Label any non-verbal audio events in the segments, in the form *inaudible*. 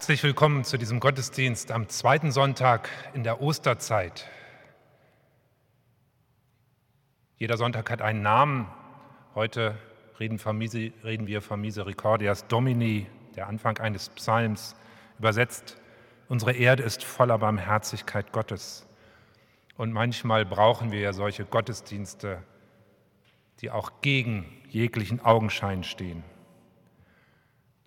Herzlich willkommen zu diesem Gottesdienst am zweiten Sonntag in der Osterzeit. Jeder Sonntag hat einen Namen. Heute reden, wir von Misericordias Domini, der Anfang eines Psalms. Übersetzt, unsere Erde ist voller Barmherzigkeit Gottes. Und manchmal brauchen wir ja solche Gottesdienste, die auch gegen jeglichen Augenschein stehen.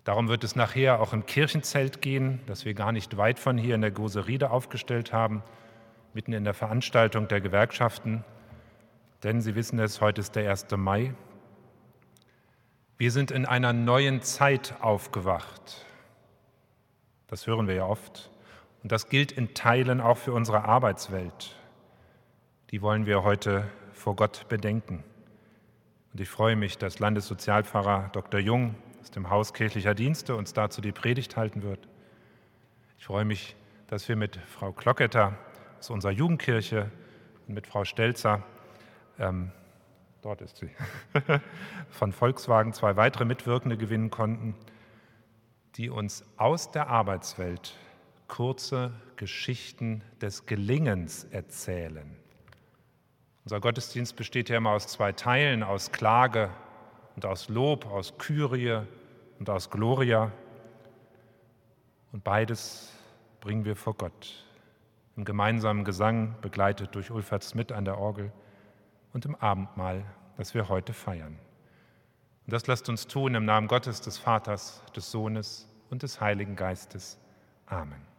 Darum wird es nachher auch im Kirchenzelt gehen, das wir gar nicht weit von hier in der Goseride aufgestellt haben, mitten in der Veranstaltung der Gewerkschaften. Denn Sie wissen es, heute ist der 1. Mai. Wir sind in einer neuen Zeit aufgewacht. Das hören wir ja oft. Und das gilt in Teilen auch für unsere Arbeitswelt. Die wollen wir heute vor Gott bedenken. Und ich freue mich, dass Landessozialpfarrer Dr. Jung aus dem Haus kirchlicher Dienste uns dazu die Predigt halten wird. Ich freue mich, dass wir mit Frau Klocketter aus unserer Jugendkirche und mit Frau Stelzer, ähm, dort ist sie, *laughs* von Volkswagen zwei weitere Mitwirkende gewinnen konnten, die uns aus der Arbeitswelt kurze Geschichten des Gelingens erzählen. Unser Gottesdienst besteht ja immer aus zwei Teilen, aus Klage und aus Lob, aus Kyrie und aus Gloria. Und beides bringen wir vor Gott. Im gemeinsamen Gesang, begleitet durch Ulfert Smith an der Orgel und im Abendmahl, das wir heute feiern. Und das lasst uns tun im Namen Gottes, des Vaters, des Sohnes und des Heiligen Geistes. Amen.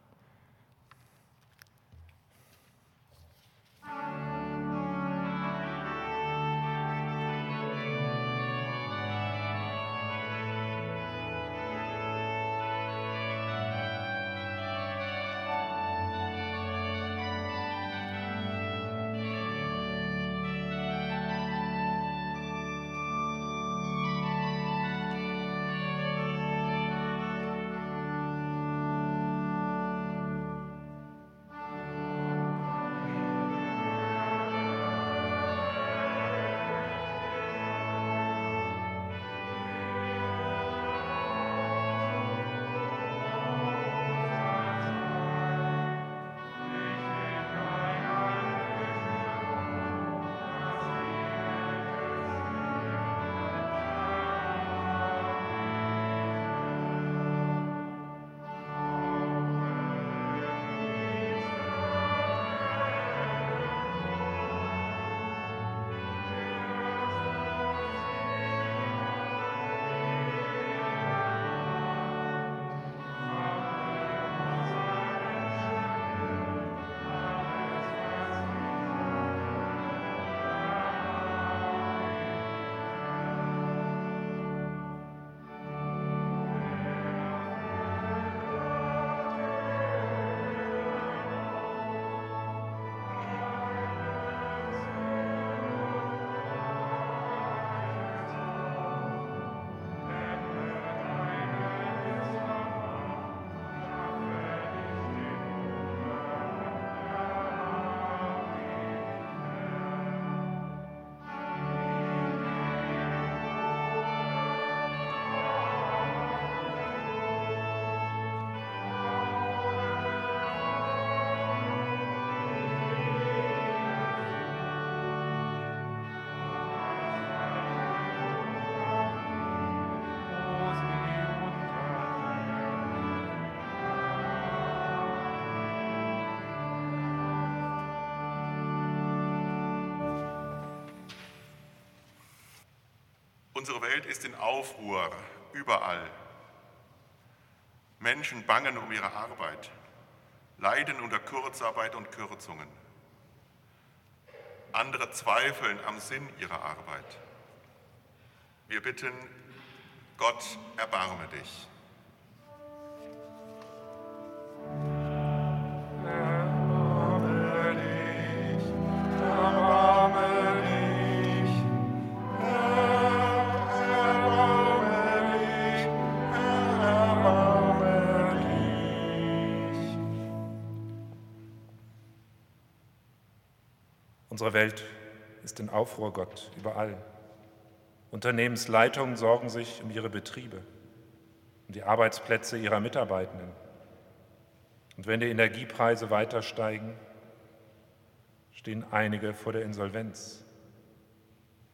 Unsere Welt ist in Aufruhr, überall. Menschen bangen um ihre Arbeit, leiden unter Kurzarbeit und Kürzungen. Andere zweifeln am Sinn ihrer Arbeit. Wir bitten, Gott, erbarme dich. Unsere Welt ist in Aufruhr, Gott, überall. Unternehmensleitungen sorgen sich um ihre Betriebe, um die Arbeitsplätze ihrer Mitarbeitenden, Und wenn die Energiepreise weiter steigen, stehen einige vor der Insolvenz.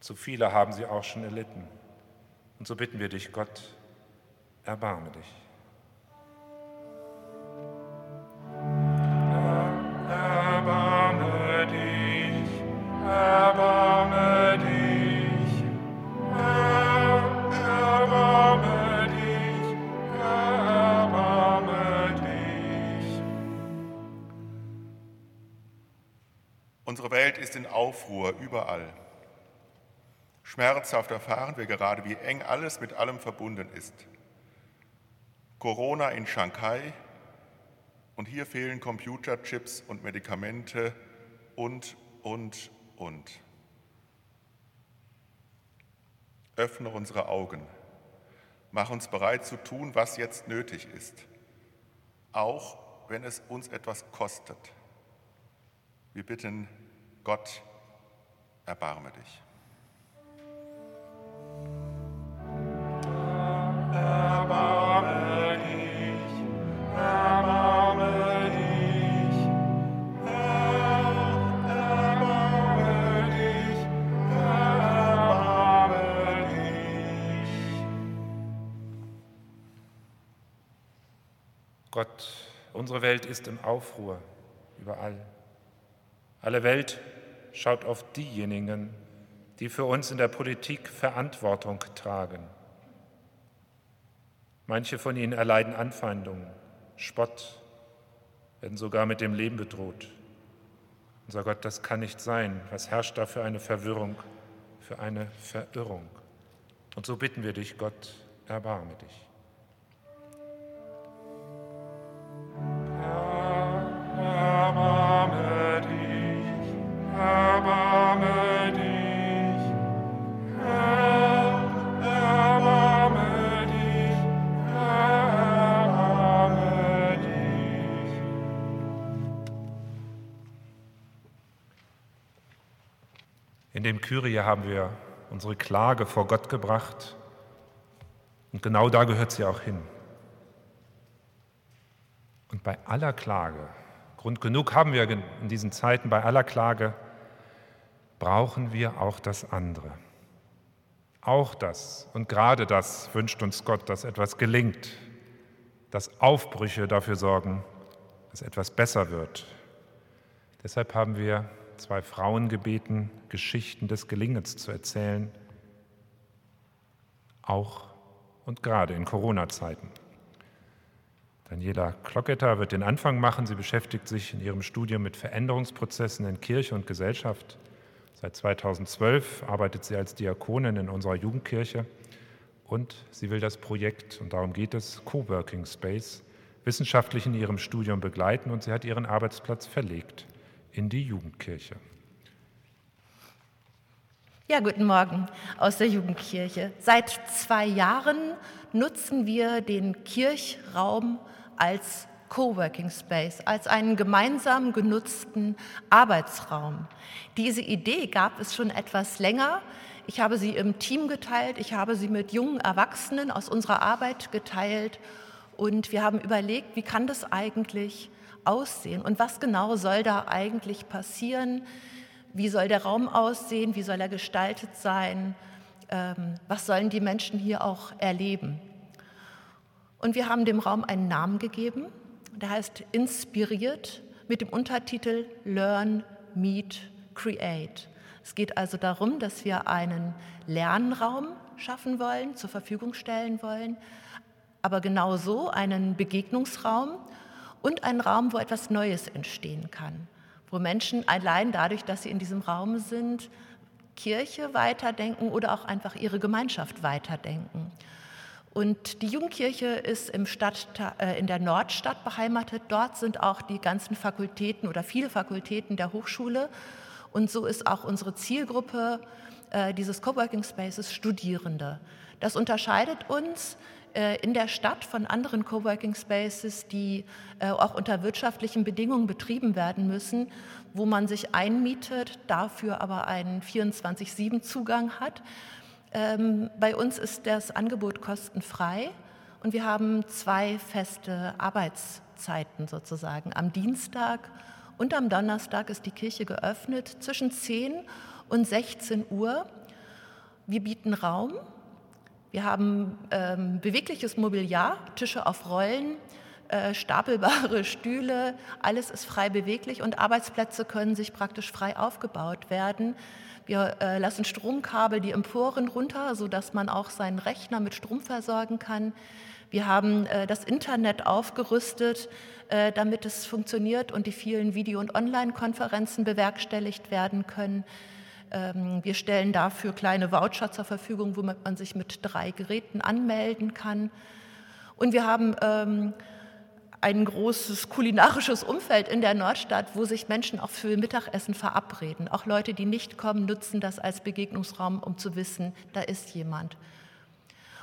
Zu viele haben sie auch schon erlitten. Und so bitten wir dich, Gott, erbarme dich. Aufruhr überall. Schmerzhaft erfahren wir gerade, wie eng alles mit allem verbunden ist. Corona in Shanghai und hier fehlen Computerchips und Medikamente und, und, und. Öffne unsere Augen. Mach uns bereit zu tun, was jetzt nötig ist, auch wenn es uns etwas kostet. Wir bitten Gott, erbarme dich. Erbarme dich, erbarme dich, Herr, erbarme dich, erbarme dich. Gott, unsere Welt ist im Aufruhr überall. Alle Welt schaut auf diejenigen, die für uns in der Politik Verantwortung tragen. Manche von ihnen erleiden Anfeindungen, Spott, werden sogar mit dem Leben bedroht. Unser Gott, das kann nicht sein. Was herrscht da für eine Verwirrung, für eine Verirrung? Und so bitten wir dich, Gott, erbarme dich. In dem Kyrie haben wir unsere Klage vor Gott gebracht und genau da gehört sie auch hin. Und bei aller Klage, Grund genug haben wir in diesen Zeiten, bei aller Klage brauchen wir auch das andere. Auch das und gerade das wünscht uns Gott, dass etwas gelingt, dass Aufbrüche dafür sorgen, dass etwas besser wird. Deshalb haben wir zwei Frauen gebeten, Geschichten des Gelingens zu erzählen, auch und gerade in Corona-Zeiten. Daniela Klocketter wird den Anfang machen. Sie beschäftigt sich in ihrem Studium mit Veränderungsprozessen in Kirche und Gesellschaft. Seit 2012 arbeitet sie als Diakonin in unserer Jugendkirche und sie will das Projekt, und darum geht es, Coworking Space, wissenschaftlich in ihrem Studium begleiten und sie hat ihren Arbeitsplatz verlegt in die Jugendkirche. Ja, guten Morgen aus der Jugendkirche. Seit zwei Jahren nutzen wir den Kirchraum als Coworking Space, als einen gemeinsam genutzten Arbeitsraum. Diese Idee gab es schon etwas länger. Ich habe sie im Team geteilt, ich habe sie mit jungen Erwachsenen aus unserer Arbeit geteilt und wir haben überlegt, wie kann das eigentlich aussehen und was genau soll da eigentlich passieren? Wie soll der Raum aussehen? Wie soll er gestaltet sein? Ähm, was sollen die Menschen hier auch erleben? Und wir haben dem Raum einen Namen gegeben, der heißt Inspiriert mit dem Untertitel Learn, Meet, Create. Es geht also darum, dass wir einen Lernraum schaffen wollen, zur Verfügung stellen wollen, aber genauso einen Begegnungsraum und einen Raum, wo etwas Neues entstehen kann, wo Menschen allein dadurch, dass sie in diesem Raum sind, Kirche weiterdenken oder auch einfach ihre Gemeinschaft weiterdenken. Und die Jugendkirche ist im Stadt, äh, in der Nordstadt beheimatet. Dort sind auch die ganzen Fakultäten oder viele Fakultäten der Hochschule. Und so ist auch unsere Zielgruppe äh, dieses Coworking Spaces Studierende. Das unterscheidet uns in der Stadt von anderen Coworking Spaces, die äh, auch unter wirtschaftlichen Bedingungen betrieben werden müssen, wo man sich einmietet, dafür aber einen 24-7-Zugang hat. Ähm, bei uns ist das Angebot kostenfrei und wir haben zwei feste Arbeitszeiten. Zeiten sozusagen. Am Dienstag und am Donnerstag ist die Kirche geöffnet zwischen 10 und 16 Uhr. Wir bieten Raum. Wir haben ähm, bewegliches Mobiliar, Tische auf Rollen, äh, stapelbare *laughs* Stühle, alles ist frei beweglich und Arbeitsplätze können sich praktisch frei aufgebaut werden. Wir äh, lassen Stromkabel die Emporen runter, sodass man auch seinen Rechner mit Strom versorgen kann. Wir haben äh, das Internet aufgerüstet, äh, damit es funktioniert und die vielen Video- und Online-Konferenzen bewerkstelligt werden können. Ähm, wir stellen dafür kleine Voucher zur Verfügung, womit man sich mit drei Geräten anmelden kann. Und wir haben ähm, ein großes kulinarisches Umfeld in der Nordstadt, wo sich Menschen auch für Mittagessen verabreden. Auch Leute, die nicht kommen, nutzen das als Begegnungsraum, um zu wissen, da ist jemand.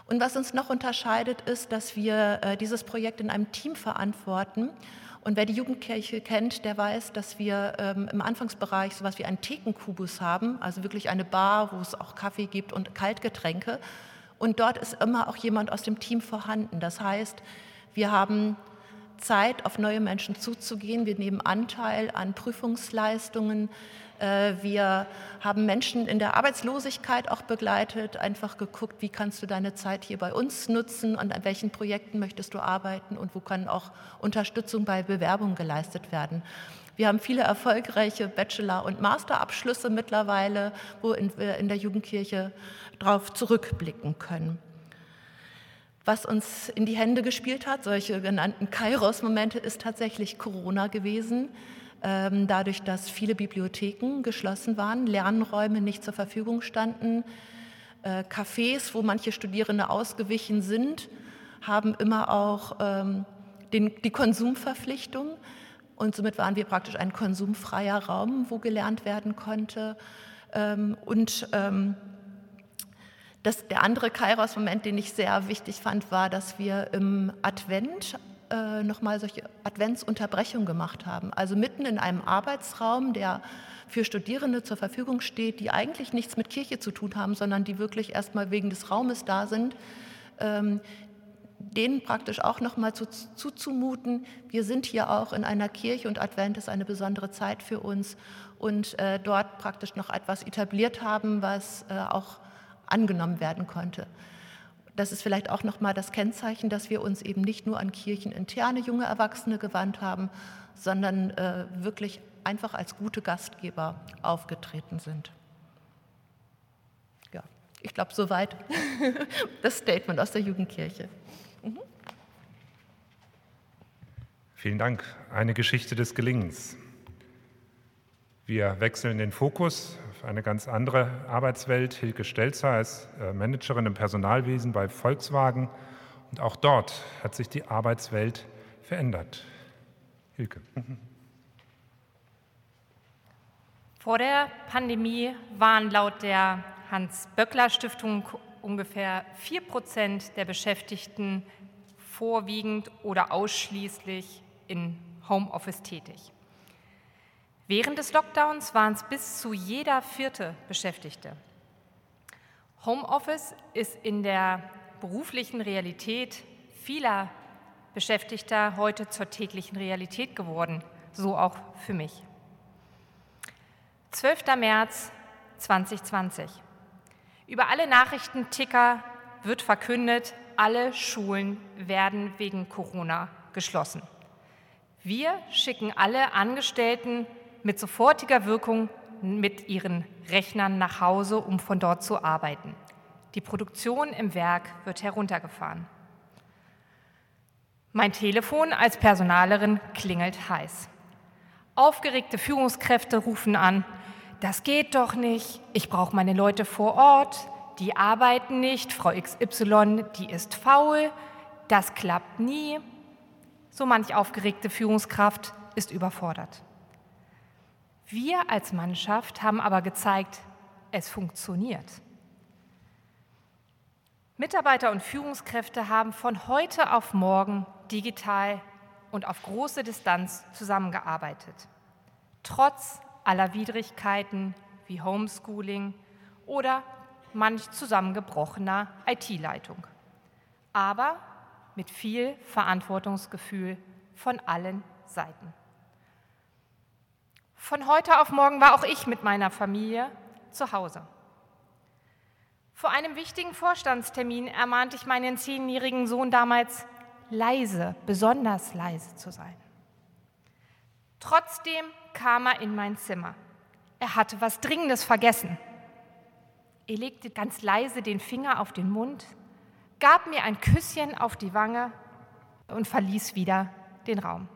Und was uns noch unterscheidet, ist, dass wir äh, dieses Projekt in einem Team verantworten. Und wer die Jugendkirche kennt, der weiß, dass wir ähm, im Anfangsbereich so etwas wie einen Thekenkubus haben, also wirklich eine Bar, wo es auch Kaffee gibt und Kaltgetränke. Und dort ist immer auch jemand aus dem Team vorhanden. Das heißt, wir haben Zeit, auf neue Menschen zuzugehen. Wir nehmen Anteil an Prüfungsleistungen. Äh, wir haben Menschen in der Arbeitslosigkeit auch begleitet, einfach geguckt, wie kannst du deine Zeit hier bei uns nutzen und an welchen Projekten möchtest du arbeiten und wo kann auch Unterstützung bei Bewerbungen geleistet werden. Wir haben viele erfolgreiche Bachelor- und Masterabschlüsse mittlerweile, wo wir in der Jugendkirche darauf zurückblicken können. Was uns in die Hände gespielt hat, solche genannten Kairos-Momente, ist tatsächlich Corona gewesen. Ähm, dadurch, dass viele Bibliotheken geschlossen waren, Lernräume nicht zur Verfügung standen, äh, Cafés, wo manche Studierende ausgewichen sind, haben immer auch ähm, den, die Konsumverpflichtung. Und somit waren wir praktisch ein konsumfreier Raum, wo gelernt werden konnte. Ähm, und das, der andere Kairos-Moment, den ich sehr wichtig fand, war, dass wir im Advent äh, nochmal solche Adventsunterbrechungen gemacht haben. Also mitten in einem Arbeitsraum, der für Studierende zur Verfügung steht, die eigentlich nichts mit Kirche zu tun haben, sondern die wirklich erstmal wegen des Raumes da sind, ähm, denen praktisch auch nochmal zu, zuzumuten. Wir sind hier auch in einer Kirche und Advent ist eine besondere Zeit für uns und äh, dort praktisch noch etwas etabliert haben, was äh, auch angenommen werden konnte. Das ist vielleicht auch nochmal das Kennzeichen, dass wir uns eben nicht nur an kircheninterne junge Erwachsene gewandt haben, sondern äh, wirklich einfach als gute Gastgeber aufgetreten sind. Ja, ich glaube, soweit *laughs* das Statement aus der Jugendkirche. Mhm. Vielen Dank. Eine Geschichte des Gelingens. Wir wechseln den Fokus eine ganz andere Arbeitswelt. Hilke Stelzer ist äh, Managerin im Personalwesen bei Volkswagen und auch dort hat sich die Arbeitswelt verändert. Hilke. Vor der Pandemie waren laut der Hans-Böckler-Stiftung ungefähr 4 Prozent der Beschäftigten vorwiegend oder ausschließlich in Homeoffice tätig. Während des Lockdowns waren es bis zu jeder vierte Beschäftigte. Homeoffice ist in der beruflichen Realität vieler Beschäftigter heute zur täglichen Realität geworden, so auch für mich. 12. März 2020. Über alle Nachrichtenticker wird verkündet, alle Schulen werden wegen Corona geschlossen. Wir schicken alle Angestellten mit sofortiger Wirkung mit ihren Rechnern nach Hause, um von dort zu arbeiten. Die Produktion im Werk wird heruntergefahren. Mein Telefon als Personalerin klingelt heiß. Aufgeregte Führungskräfte rufen an, das geht doch nicht, ich brauche meine Leute vor Ort, die arbeiten nicht, Frau XY, die ist faul, das klappt nie. So manch aufgeregte Führungskraft ist überfordert. Wir als Mannschaft haben aber gezeigt, es funktioniert. Mitarbeiter und Führungskräfte haben von heute auf morgen digital und auf große Distanz zusammengearbeitet. Trotz aller Widrigkeiten wie Homeschooling oder manch zusammengebrochener IT-Leitung. Aber mit viel Verantwortungsgefühl von allen Seiten. Von heute auf morgen war auch ich mit meiner Familie zu Hause. Vor einem wichtigen Vorstandstermin ermahnte ich meinen zehnjährigen Sohn damals, leise, besonders leise zu sein. Trotzdem kam er in mein Zimmer. Er hatte was Dringendes vergessen. Er legte ganz leise den Finger auf den Mund, gab mir ein Küsschen auf die Wange und verließ wieder den Raum.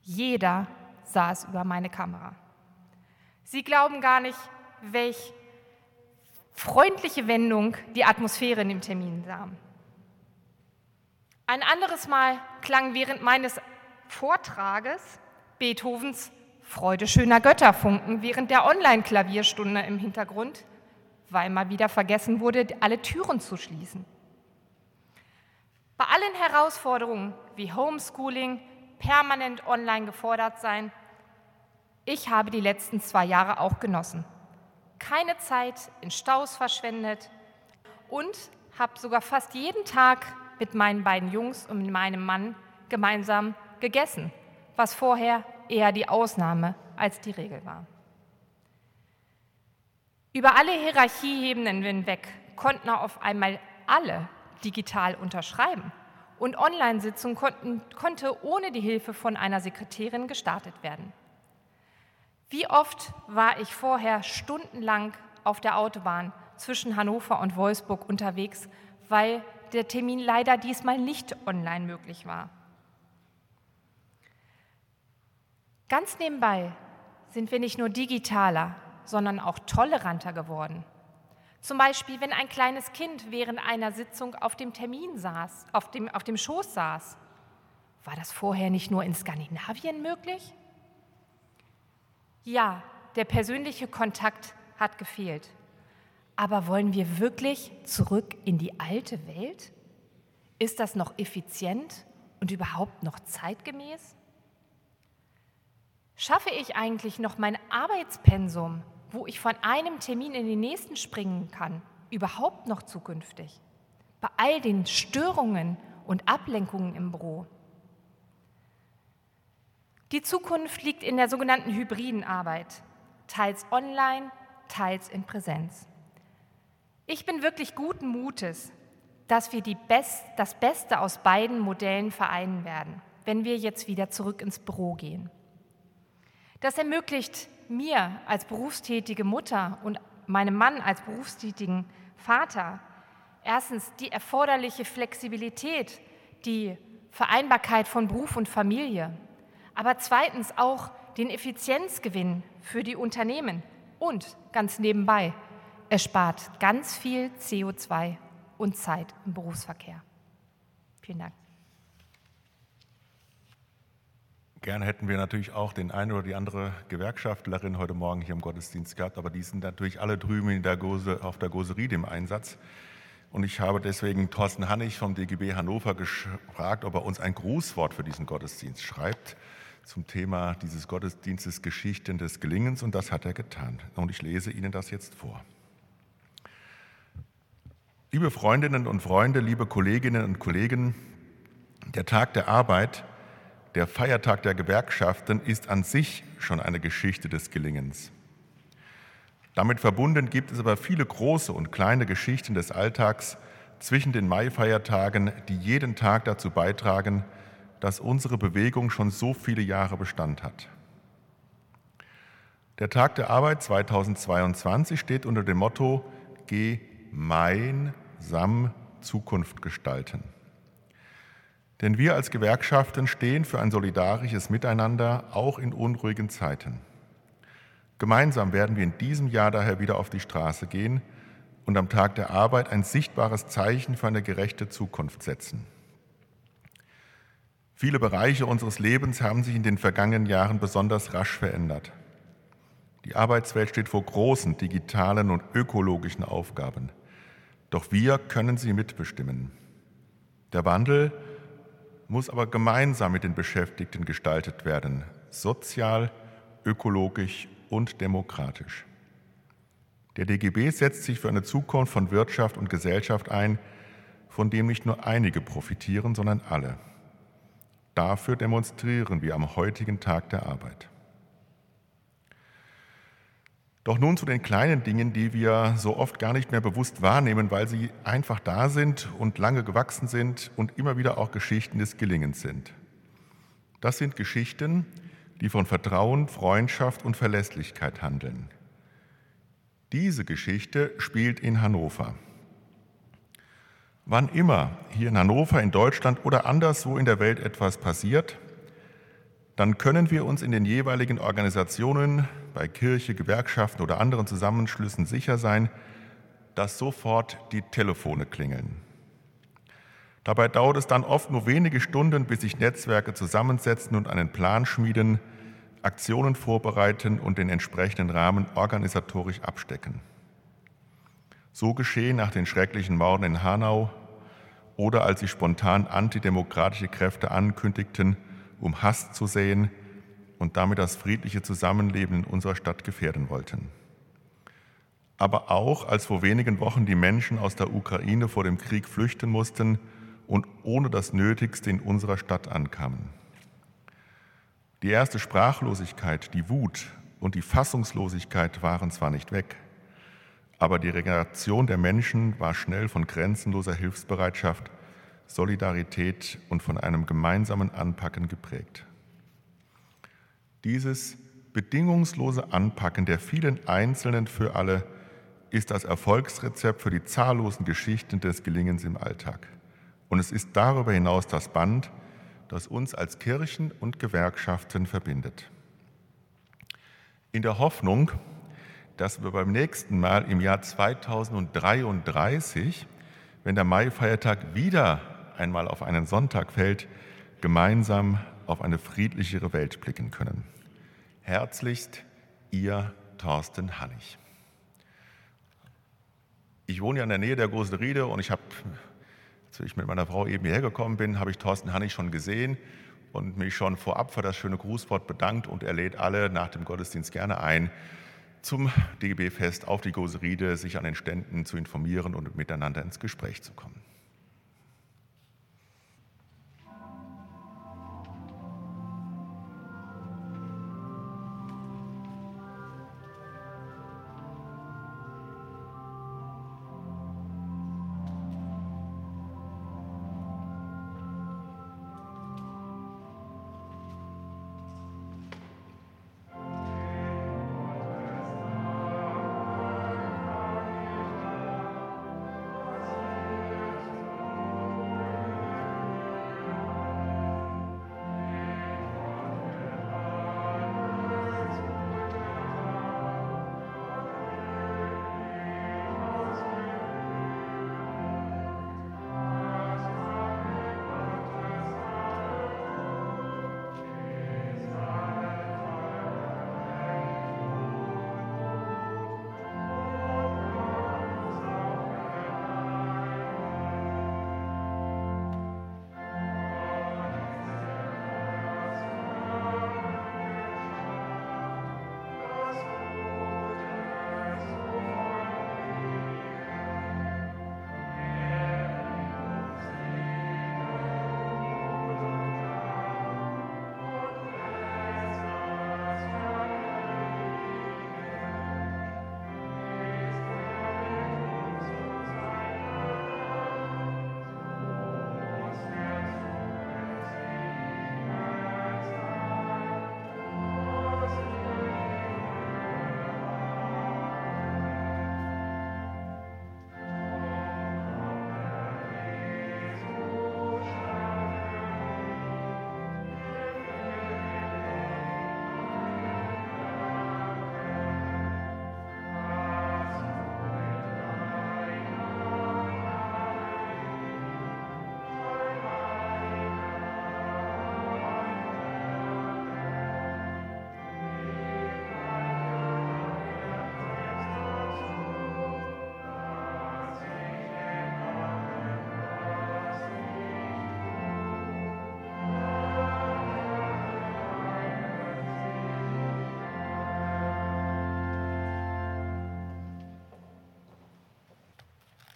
Jeder saß über meine Kamera. Sie glauben gar nicht, welch freundliche Wendung die Atmosphäre in dem Termin sah. Ein anderes Mal klang während meines Vortrages Beethovens Freude schöner Götterfunken während der Online-Klavierstunde im Hintergrund, weil mal wieder vergessen wurde, alle Türen zu schließen. Bei allen Herausforderungen wie Homeschooling, permanent online gefordert sein, ich habe die letzten zwei Jahre auch genossen. Keine Zeit in Staus verschwendet und habe sogar fast jeden Tag mit meinen beiden Jungs und meinem Mann gemeinsam gegessen, was vorher eher die Ausnahme als die Regel war. Über alle Hierarchieebenen hinweg konnten auf einmal alle digital unterschreiben und Online-Sitzungen konnte ohne die Hilfe von einer Sekretärin gestartet werden. Wie oft war ich vorher stundenlang auf der Autobahn zwischen Hannover und Wolfsburg unterwegs, weil der Termin leider diesmal nicht online möglich war. Ganz nebenbei sind wir nicht nur digitaler, sondern auch toleranter geworden. Zum Beispiel, wenn ein kleines Kind während einer Sitzung auf dem Termin saß, auf dem, auf dem Schoß saß. War das vorher nicht nur in Skandinavien möglich? Ja, der persönliche Kontakt hat gefehlt. Aber wollen wir wirklich zurück in die alte Welt? Ist das noch effizient und überhaupt noch zeitgemäß? Schaffe ich eigentlich noch mein Arbeitspensum, wo ich von einem Termin in den nächsten springen kann, überhaupt noch zukünftig? Bei all den Störungen und Ablenkungen im Büro. Die Zukunft liegt in der sogenannten hybriden Arbeit, teils online, teils in Präsenz. Ich bin wirklich guten Mutes, dass wir Best, das Beste aus beiden Modellen vereinen werden, wenn wir jetzt wieder zurück ins Büro gehen. Das ermöglicht mir als berufstätige Mutter und meinem Mann als berufstätigen Vater erstens die erforderliche Flexibilität, die Vereinbarkeit von Beruf und Familie, aber zweitens auch den Effizienzgewinn für die Unternehmen und ganz nebenbei, es spart ganz viel CO2 und Zeit im Berufsverkehr. Vielen Dank. Gerne hätten wir natürlich auch den einen oder die andere Gewerkschaftlerin heute Morgen hier im Gottesdienst gehabt, aber die sind natürlich alle drüben der Gose, auf der Goserie im Einsatz. Und ich habe deswegen Thorsten Hannig vom DGB Hannover gefragt, ob er uns ein Grußwort für diesen Gottesdienst schreibt zum Thema dieses Gottesdienstes Geschichten des Gelingens und das hat er getan. Und ich lese Ihnen das jetzt vor. Liebe Freundinnen und Freunde, liebe Kolleginnen und Kollegen, der Tag der Arbeit, der Feiertag der Gewerkschaften ist an sich schon eine Geschichte des Gelingens. Damit verbunden gibt es aber viele große und kleine Geschichten des Alltags zwischen den Maifeiertagen, die jeden Tag dazu beitragen, dass unsere Bewegung schon so viele Jahre Bestand hat. Der Tag der Arbeit 2022 steht unter dem Motto Gemeinsam Zukunft gestalten. Denn wir als Gewerkschaften stehen für ein solidarisches Miteinander auch in unruhigen Zeiten. Gemeinsam werden wir in diesem Jahr daher wieder auf die Straße gehen und am Tag der Arbeit ein sichtbares Zeichen für eine gerechte Zukunft setzen. Viele Bereiche unseres Lebens haben sich in den vergangenen Jahren besonders rasch verändert. Die Arbeitswelt steht vor großen digitalen und ökologischen Aufgaben. Doch wir können sie mitbestimmen. Der Wandel muss aber gemeinsam mit den Beschäftigten gestaltet werden, sozial, ökologisch und demokratisch. Der DGB setzt sich für eine Zukunft von Wirtschaft und Gesellschaft ein, von dem nicht nur einige profitieren, sondern alle. Dafür demonstrieren wir am heutigen Tag der Arbeit. Doch nun zu den kleinen Dingen, die wir so oft gar nicht mehr bewusst wahrnehmen, weil sie einfach da sind und lange gewachsen sind und immer wieder auch Geschichten des Gelingens sind. Das sind Geschichten, die von Vertrauen, Freundschaft und Verlässlichkeit handeln. Diese Geschichte spielt in Hannover. Wann immer hier in Hannover, in Deutschland oder anderswo in der Welt etwas passiert, dann können wir uns in den jeweiligen Organisationen, bei Kirche, Gewerkschaften oder anderen Zusammenschlüssen sicher sein, dass sofort die Telefone klingeln. Dabei dauert es dann oft nur wenige Stunden, bis sich Netzwerke zusammensetzen und einen Plan schmieden, Aktionen vorbereiten und den entsprechenden Rahmen organisatorisch abstecken. So geschehen nach den schrecklichen Morden in Hanau oder als sie spontan antidemokratische Kräfte ankündigten, um Hass zu säen und damit das friedliche Zusammenleben in unserer Stadt gefährden wollten. Aber auch als vor wenigen Wochen die Menschen aus der Ukraine vor dem Krieg flüchten mussten und ohne das Nötigste in unserer Stadt ankamen. Die erste Sprachlosigkeit, die Wut und die Fassungslosigkeit waren zwar nicht weg, aber die Regeneration der Menschen war schnell von grenzenloser Hilfsbereitschaft Solidarität und von einem gemeinsamen Anpacken geprägt. Dieses bedingungslose Anpacken der vielen Einzelnen für alle ist das Erfolgsrezept für die zahllosen Geschichten des Gelingens im Alltag. Und es ist darüber hinaus das Band, das uns als Kirchen und Gewerkschaften verbindet. In der Hoffnung, dass wir beim nächsten Mal im Jahr 2033, wenn der Maifeiertag wieder einmal auf einen Sonntag fällt, gemeinsam auf eine friedlichere Welt blicken können. Herzlichst, Ihr Thorsten Hannig. Ich wohne ja in der Nähe der Großen Riede und ich habe, als ich mit meiner Frau eben hierher gekommen bin, habe ich Thorsten Hannig schon gesehen und mich schon vorab für das schöne Grußwort bedankt und er lädt alle nach dem Gottesdienst gerne ein, zum DGB-Fest auf die Große Riede sich an den Ständen zu informieren und miteinander ins Gespräch zu kommen.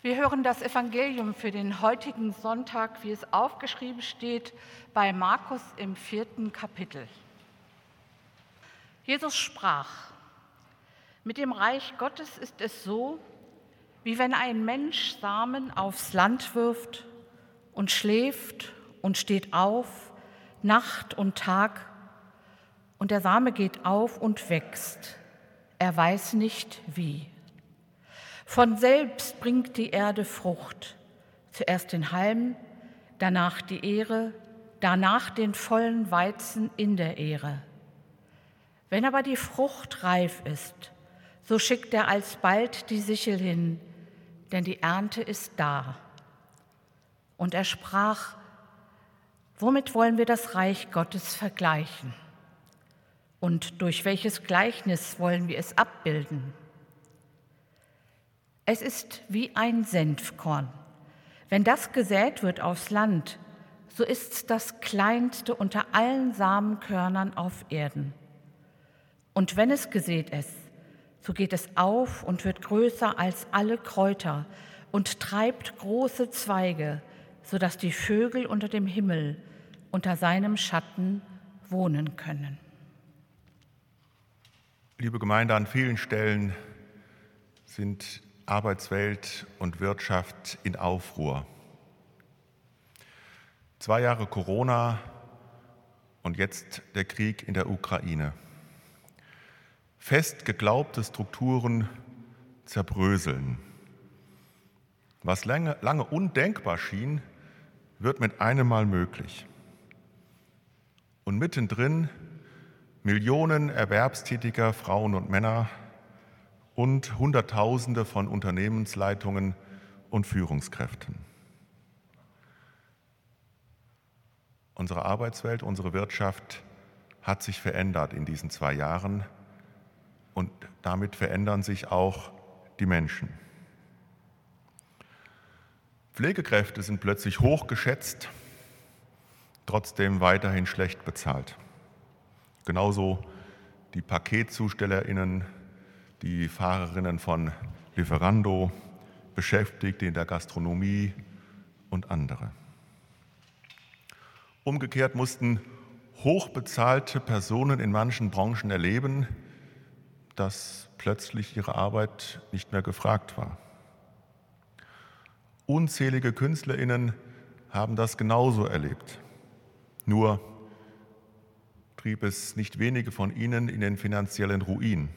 Wir hören das Evangelium für den heutigen Sonntag, wie es aufgeschrieben steht, bei Markus im vierten Kapitel. Jesus sprach, mit dem Reich Gottes ist es so, wie wenn ein Mensch Samen aufs Land wirft und schläft und steht auf, Nacht und Tag, und der Same geht auf und wächst. Er weiß nicht wie. Von selbst bringt die Erde Frucht, zuerst den Halm, danach die Ehre, danach den vollen Weizen in der Ehre. Wenn aber die Frucht reif ist, so schickt er alsbald die Sichel hin, denn die Ernte ist da. Und er sprach, womit wollen wir das Reich Gottes vergleichen? Und durch welches Gleichnis wollen wir es abbilden? Es ist wie ein Senfkorn. Wenn das gesät wird aufs Land, so ist das kleinste unter allen Samenkörnern auf Erden. Und wenn es gesät ist, so geht es auf und wird größer als alle Kräuter und treibt große Zweige, sodass die Vögel unter dem Himmel unter seinem Schatten wohnen können. Liebe Gemeinde, an vielen Stellen sind Arbeitswelt und Wirtschaft in Aufruhr. Zwei Jahre Corona und jetzt der Krieg in der Ukraine. Fest geglaubte Strukturen zerbröseln. Was lange, lange undenkbar schien, wird mit einem Mal möglich. Und mittendrin Millionen erwerbstätiger Frauen und Männer und Hunderttausende von Unternehmensleitungen und Führungskräften. Unsere Arbeitswelt, unsere Wirtschaft hat sich verändert in diesen zwei Jahren und damit verändern sich auch die Menschen. Pflegekräfte sind plötzlich hochgeschätzt, trotzdem weiterhin schlecht bezahlt. Genauso die Paketzustellerinnen, die Fahrerinnen von Lieferando, Beschäftigte in der Gastronomie und andere. Umgekehrt mussten hochbezahlte Personen in manchen Branchen erleben, dass plötzlich ihre Arbeit nicht mehr gefragt war. Unzählige Künstlerinnen haben das genauso erlebt. Nur trieb es nicht wenige von ihnen in den finanziellen Ruin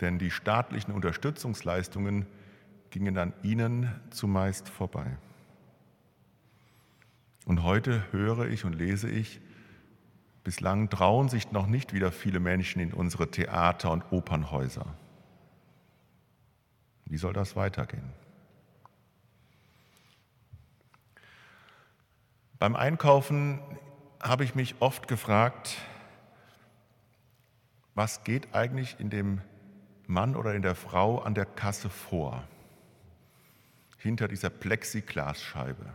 denn die staatlichen Unterstützungsleistungen gingen an ihnen zumeist vorbei. Und heute höre ich und lese ich, bislang trauen sich noch nicht wieder viele Menschen in unsere Theater und Opernhäuser. Wie soll das weitergehen? Beim Einkaufen habe ich mich oft gefragt, was geht eigentlich in dem Mann oder in der Frau an der Kasse vor, hinter dieser Plexiglasscheibe.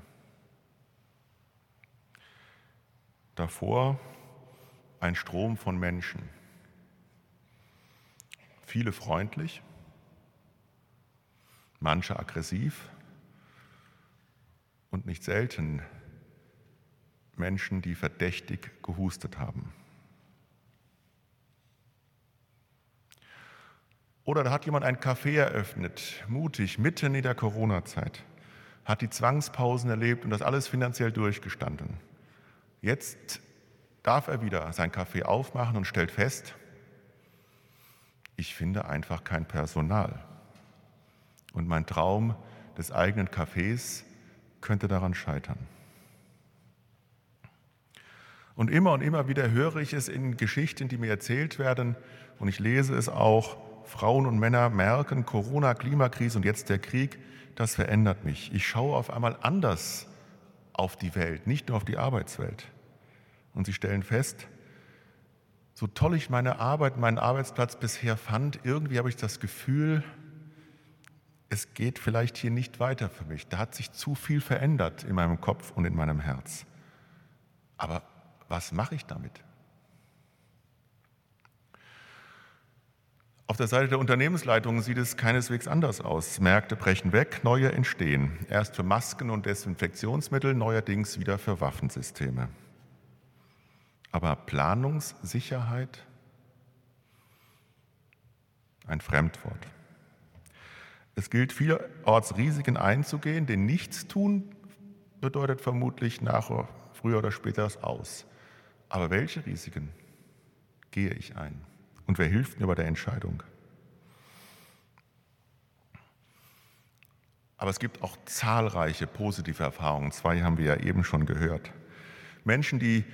Davor ein Strom von Menschen, viele freundlich, manche aggressiv und nicht selten Menschen, die verdächtig gehustet haben. Oder da hat jemand ein Café eröffnet, mutig, mitten in der Corona-Zeit, hat die Zwangspausen erlebt und das alles finanziell durchgestanden. Jetzt darf er wieder sein Café aufmachen und stellt fest, ich finde einfach kein Personal. Und mein Traum des eigenen Cafés könnte daran scheitern. Und immer und immer wieder höre ich es in Geschichten, die mir erzählt werden, und ich lese es auch, Frauen und Männer merken, Corona, Klimakrise und jetzt der Krieg, das verändert mich. Ich schaue auf einmal anders auf die Welt, nicht nur auf die Arbeitswelt. Und sie stellen fest, so toll ich meine Arbeit, meinen Arbeitsplatz bisher fand, irgendwie habe ich das Gefühl, es geht vielleicht hier nicht weiter für mich. Da hat sich zu viel verändert in meinem Kopf und in meinem Herz. Aber was mache ich damit? Auf der Seite der Unternehmensleitungen sieht es keineswegs anders aus. Märkte brechen weg, neue entstehen. Erst für Masken und Desinfektionsmittel, neuerdings wieder für Waffensysteme. Aber Planungssicherheit? Ein Fremdwort. Es gilt vielerorts Risiken einzugehen, denn Nichtstun bedeutet vermutlich nach, früher oder später das Aus. Aber welche Risiken gehe ich ein? Und wer hilft mir bei der Entscheidung? Aber es gibt auch zahlreiche positive Erfahrungen. Zwei haben wir ja eben schon gehört. Menschen, die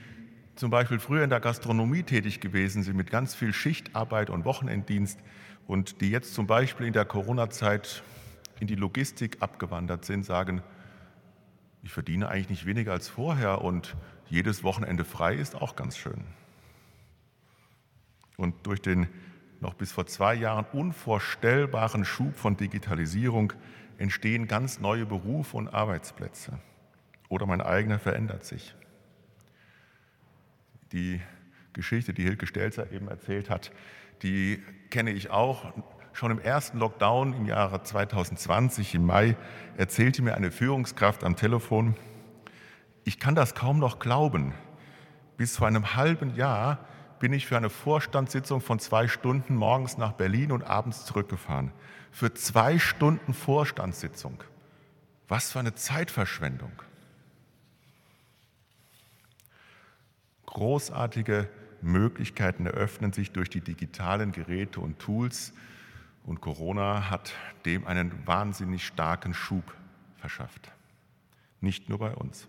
zum Beispiel früher in der Gastronomie tätig gewesen sind, mit ganz viel Schichtarbeit und Wochenenddienst und die jetzt zum Beispiel in der Corona-Zeit in die Logistik abgewandert sind, sagen, ich verdiene eigentlich nicht weniger als vorher und jedes Wochenende frei ist auch ganz schön. Und durch den noch bis vor zwei Jahren unvorstellbaren Schub von Digitalisierung entstehen ganz neue Berufe und Arbeitsplätze. Oder mein eigener verändert sich. Die Geschichte, die Hilke Stelzer eben erzählt hat, die kenne ich auch. Schon im ersten Lockdown im Jahre 2020, im Mai, erzählte mir eine Führungskraft am Telefon, ich kann das kaum noch glauben. Bis vor einem halben Jahr bin ich für eine Vorstandssitzung von zwei Stunden morgens nach Berlin und abends zurückgefahren. Für zwei Stunden Vorstandssitzung. Was für eine Zeitverschwendung. Großartige Möglichkeiten eröffnen sich durch die digitalen Geräte und Tools und Corona hat dem einen wahnsinnig starken Schub verschafft. Nicht nur bei uns.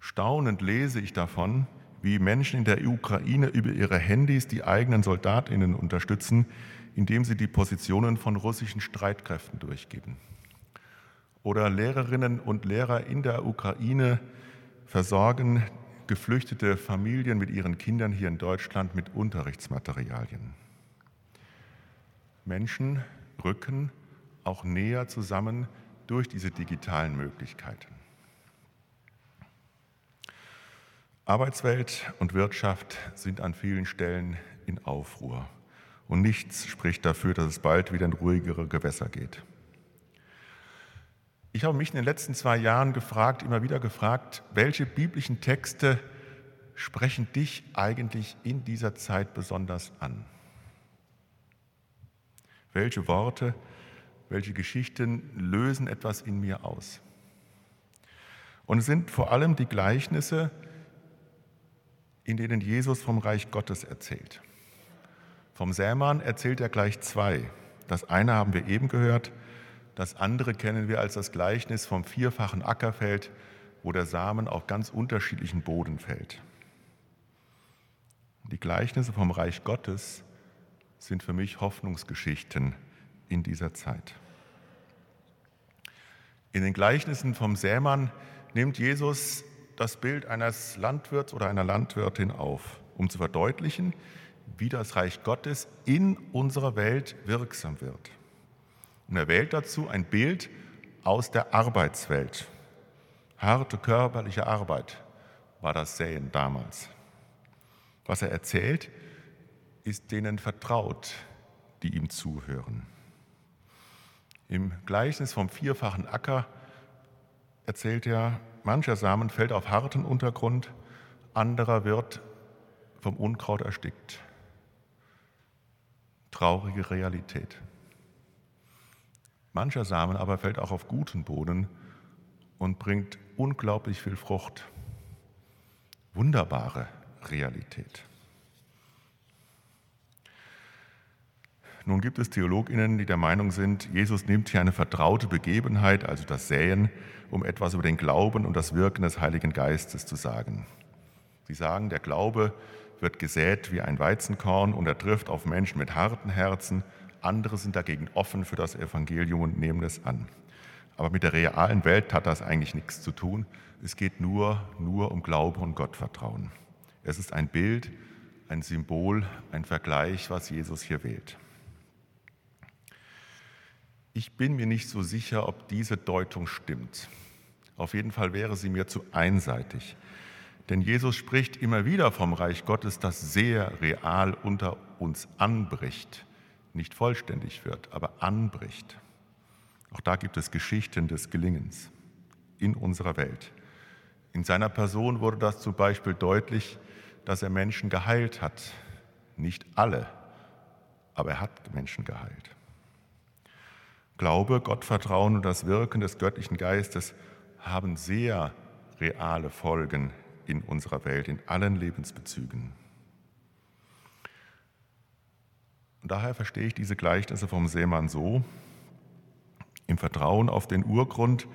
Staunend lese ich davon, wie Menschen in der Ukraine über ihre Handys die eigenen Soldatinnen unterstützen, indem sie die Positionen von russischen Streitkräften durchgeben. Oder Lehrerinnen und Lehrer in der Ukraine versorgen geflüchtete Familien mit ihren Kindern hier in Deutschland mit Unterrichtsmaterialien. Menschen rücken auch näher zusammen durch diese digitalen Möglichkeiten. Arbeitswelt und Wirtschaft sind an vielen Stellen in Aufruhr und nichts spricht dafür, dass es bald wieder in ruhigere Gewässer geht. Ich habe mich in den letzten zwei Jahren gefragt, immer wieder gefragt, welche biblischen Texte sprechen dich eigentlich in dieser Zeit besonders an? Welche Worte, welche Geschichten lösen etwas in mir aus? Und es sind vor allem die Gleichnisse, in denen Jesus vom Reich Gottes erzählt. Vom Sämann erzählt er gleich zwei. Das eine haben wir eben gehört, das andere kennen wir als das Gleichnis vom vierfachen Ackerfeld, wo der Samen auf ganz unterschiedlichen Boden fällt. Die Gleichnisse vom Reich Gottes sind für mich Hoffnungsgeschichten in dieser Zeit. In den Gleichnissen vom Sämann nimmt Jesus das Bild eines Landwirts oder einer Landwirtin auf, um zu verdeutlichen, wie das Reich Gottes in unserer Welt wirksam wird. Und er wählt dazu ein Bild aus der Arbeitswelt. Harte körperliche Arbeit war das Säen damals. Was er erzählt, ist denen vertraut, die ihm zuhören. Im Gleichnis vom vierfachen Acker erzählt er, mancher Samen fällt auf harten Untergrund, anderer wird vom Unkraut erstickt. Traurige Realität. Mancher Samen aber fällt auch auf guten Boden und bringt unglaublich viel Frucht. Wunderbare Realität. Nun gibt es Theologinnen, die der Meinung sind, Jesus nimmt hier eine vertraute Begebenheit, also das Säen, um etwas über den Glauben und das Wirken des Heiligen Geistes zu sagen. Sie sagen, der Glaube wird gesät wie ein Weizenkorn und er trifft auf Menschen mit harten Herzen. Andere sind dagegen offen für das Evangelium und nehmen es an. Aber mit der realen Welt hat das eigentlich nichts zu tun. Es geht nur, nur um Glaube und Gottvertrauen. Es ist ein Bild, ein Symbol, ein Vergleich, was Jesus hier wählt. Ich bin mir nicht so sicher, ob diese Deutung stimmt. Auf jeden Fall wäre sie mir zu einseitig. Denn Jesus spricht immer wieder vom Reich Gottes, das sehr real unter uns anbricht. nicht vollständig wird, aber anbricht. Auch da gibt es Geschichten des Gelingens in unserer Welt. In seiner Person wurde das zum Beispiel deutlich, dass er Menschen geheilt hat. Nicht alle, aber er hat Menschen geheilt. Glaube, Gottvertrauen und das Wirken des göttlichen Geistes haben sehr reale Folgen in unserer Welt, in allen Lebensbezügen. Und daher verstehe ich diese Gleichnisse vom Seemann so, im Vertrauen auf den Urgrund,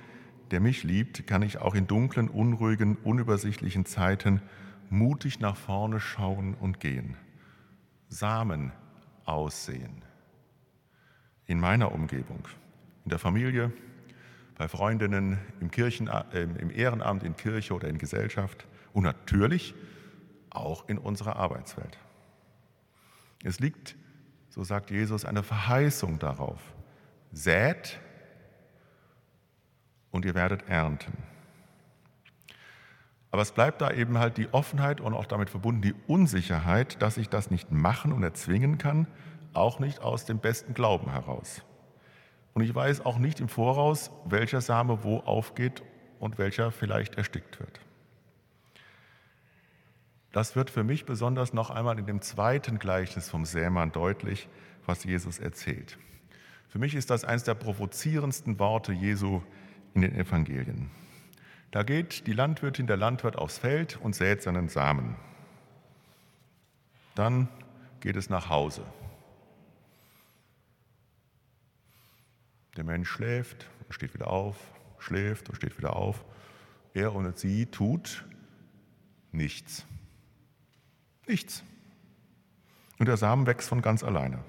der mich liebt, kann ich auch in dunklen, unruhigen, unübersichtlichen Zeiten mutig nach vorne schauen und gehen. Samen aussehen. In meiner Umgebung, in der Familie, bei Freundinnen, im, Kirchen, äh, im Ehrenamt, in Kirche oder in Gesellschaft und natürlich auch in unserer Arbeitswelt. Es liegt, so sagt Jesus, eine Verheißung darauf. Sät und ihr werdet ernten. Aber es bleibt da eben halt die Offenheit und auch damit verbunden die Unsicherheit, dass ich das nicht machen und erzwingen kann, auch nicht aus dem besten Glauben heraus. Und ich weiß auch nicht im Voraus, welcher Same wo aufgeht und welcher vielleicht erstickt wird. Das wird für mich besonders noch einmal in dem zweiten Gleichnis vom Sämann deutlich, was Jesus erzählt. Für mich ist das eines der provozierendsten Worte Jesu in den Evangelien. Da geht die Landwirtin, der Landwirt aufs Feld und sät seinen Samen. Dann geht es nach Hause. Der Mensch schläft und steht wieder auf, schläft und steht wieder auf. Er und sie tut nichts. Nichts. Und der Samen wächst von ganz alleine.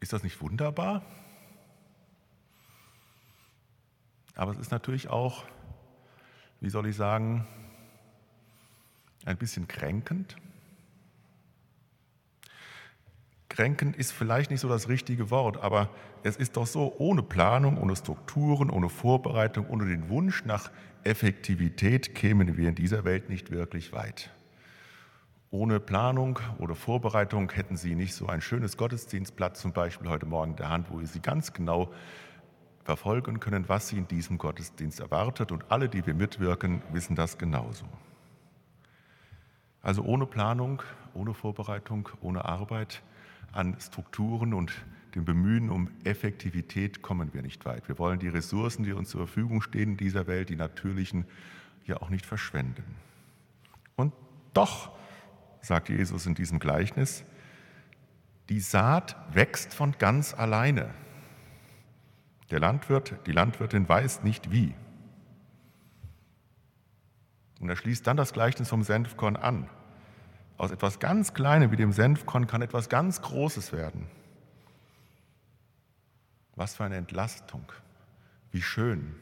Ist das nicht wunderbar? Aber es ist natürlich auch, wie soll ich sagen, ein bisschen kränkend. Kränkend ist vielleicht nicht so das richtige Wort, aber es ist doch so, ohne Planung, ohne Strukturen, ohne Vorbereitung, ohne den Wunsch nach Effektivität kämen wir in dieser Welt nicht wirklich weit. Ohne Planung oder Vorbereitung hätten Sie nicht so ein schönes Gottesdienstblatt zum Beispiel heute Morgen in der Hand, wo Sie ganz genau verfolgen können, was sie in diesem Gottesdienst erwartet. Und alle, die wir mitwirken, wissen das genauso. Also ohne Planung, ohne Vorbereitung, ohne Arbeit an Strukturen und dem Bemühen um Effektivität kommen wir nicht weit. Wir wollen die Ressourcen, die uns zur Verfügung stehen in dieser Welt, die natürlichen, ja auch nicht verschwenden. Und doch, sagt Jesus in diesem Gleichnis, die Saat wächst von ganz alleine. Der Landwirt, die Landwirtin weiß nicht wie. Und er schließt dann das Gleichnis vom Senfkorn an. Aus etwas ganz Kleinem wie dem Senfkorn kann etwas ganz Großes werden. Was für eine Entlastung. Wie schön.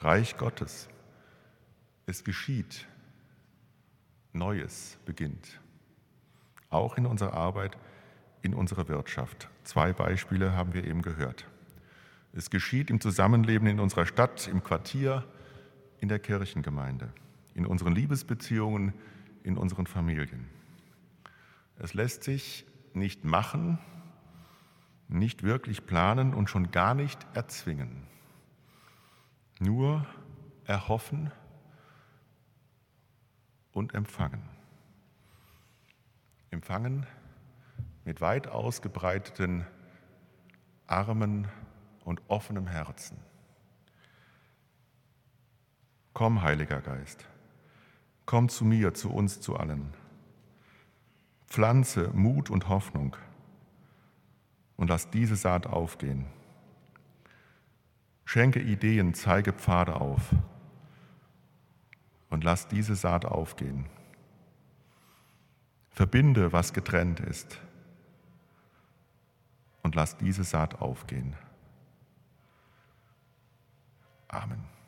Reich Gottes. Es geschieht. Neues beginnt. Auch in unserer Arbeit, in unserer Wirtschaft. Zwei Beispiele haben wir eben gehört. Es geschieht im Zusammenleben in unserer Stadt, im Quartier, in der Kirchengemeinde, in unseren Liebesbeziehungen, in unseren Familien. Es lässt sich nicht machen, nicht wirklich planen und schon gar nicht erzwingen. Nur erhoffen und empfangen. Empfangen mit weit ausgebreiteten Armen und offenem Herzen. Komm, Heiliger Geist, komm zu mir, zu uns, zu allen. Pflanze Mut und Hoffnung und lass diese Saat aufgehen. Schenke Ideen, zeige Pfade auf und lass diese Saat aufgehen. Verbinde, was getrennt ist und lass diese Saat aufgehen. Amen.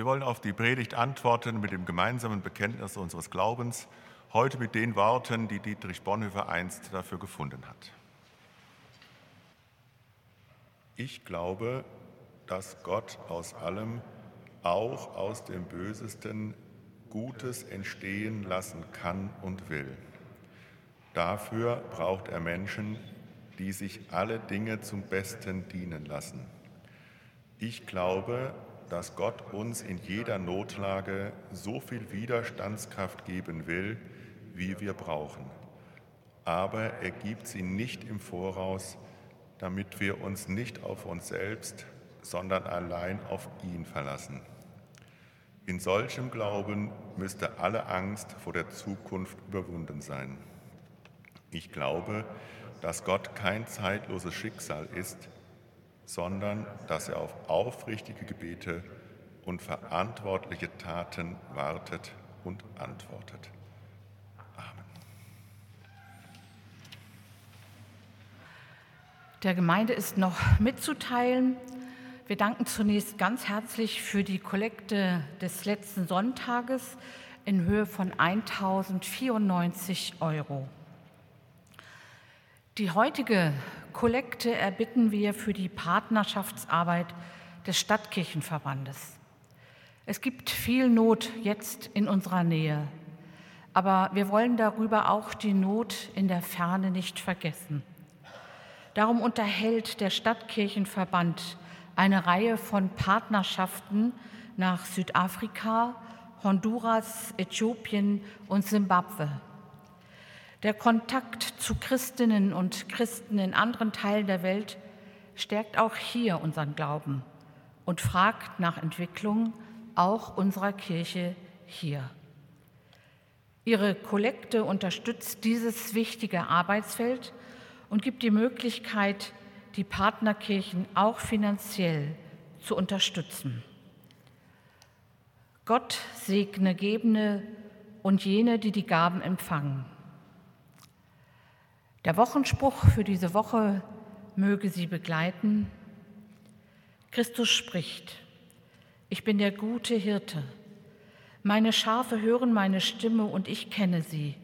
Wir wollen auf die Predigt antworten mit dem gemeinsamen Bekenntnis unseres Glaubens, heute mit den Worten, die Dietrich Bonhoeffer einst dafür gefunden hat. Ich glaube, dass Gott aus allem, auch aus dem Bösesten, Gutes entstehen lassen kann und will. Dafür braucht er Menschen, die sich alle Dinge zum Besten dienen lassen. Ich glaube, dass Gott uns in jeder Notlage so viel Widerstandskraft geben will, wie wir brauchen. Aber er gibt sie nicht im Voraus, damit wir uns nicht auf uns selbst, sondern allein auf ihn verlassen. In solchem Glauben müsste alle Angst vor der Zukunft überwunden sein. Ich glaube, dass Gott kein zeitloses Schicksal ist, sondern dass er auf aufrichtige Gebete und verantwortliche Taten wartet und antwortet. Amen. Der Gemeinde ist noch mitzuteilen, wir danken zunächst ganz herzlich für die Kollekte des letzten Sonntages in Höhe von 1094 Euro. Die heutige Kollekte erbitten wir für die Partnerschaftsarbeit des Stadtkirchenverbandes. Es gibt viel Not jetzt in unserer Nähe, aber wir wollen darüber auch die Not in der Ferne nicht vergessen. Darum unterhält der Stadtkirchenverband eine Reihe von Partnerschaften nach Südafrika, Honduras, Äthiopien und Simbabwe. Der Kontakt zu Christinnen und Christen in anderen Teilen der Welt stärkt auch hier unseren Glauben und fragt nach Entwicklung auch unserer Kirche hier. Ihre Kollekte unterstützt dieses wichtige Arbeitsfeld und gibt die Möglichkeit, die Partnerkirchen auch finanziell zu unterstützen. Gott segne Gebende und jene, die die Gaben empfangen. Der Wochenspruch für diese Woche möge Sie begleiten. Christus spricht, ich bin der gute Hirte. Meine Schafe hören meine Stimme und ich kenne sie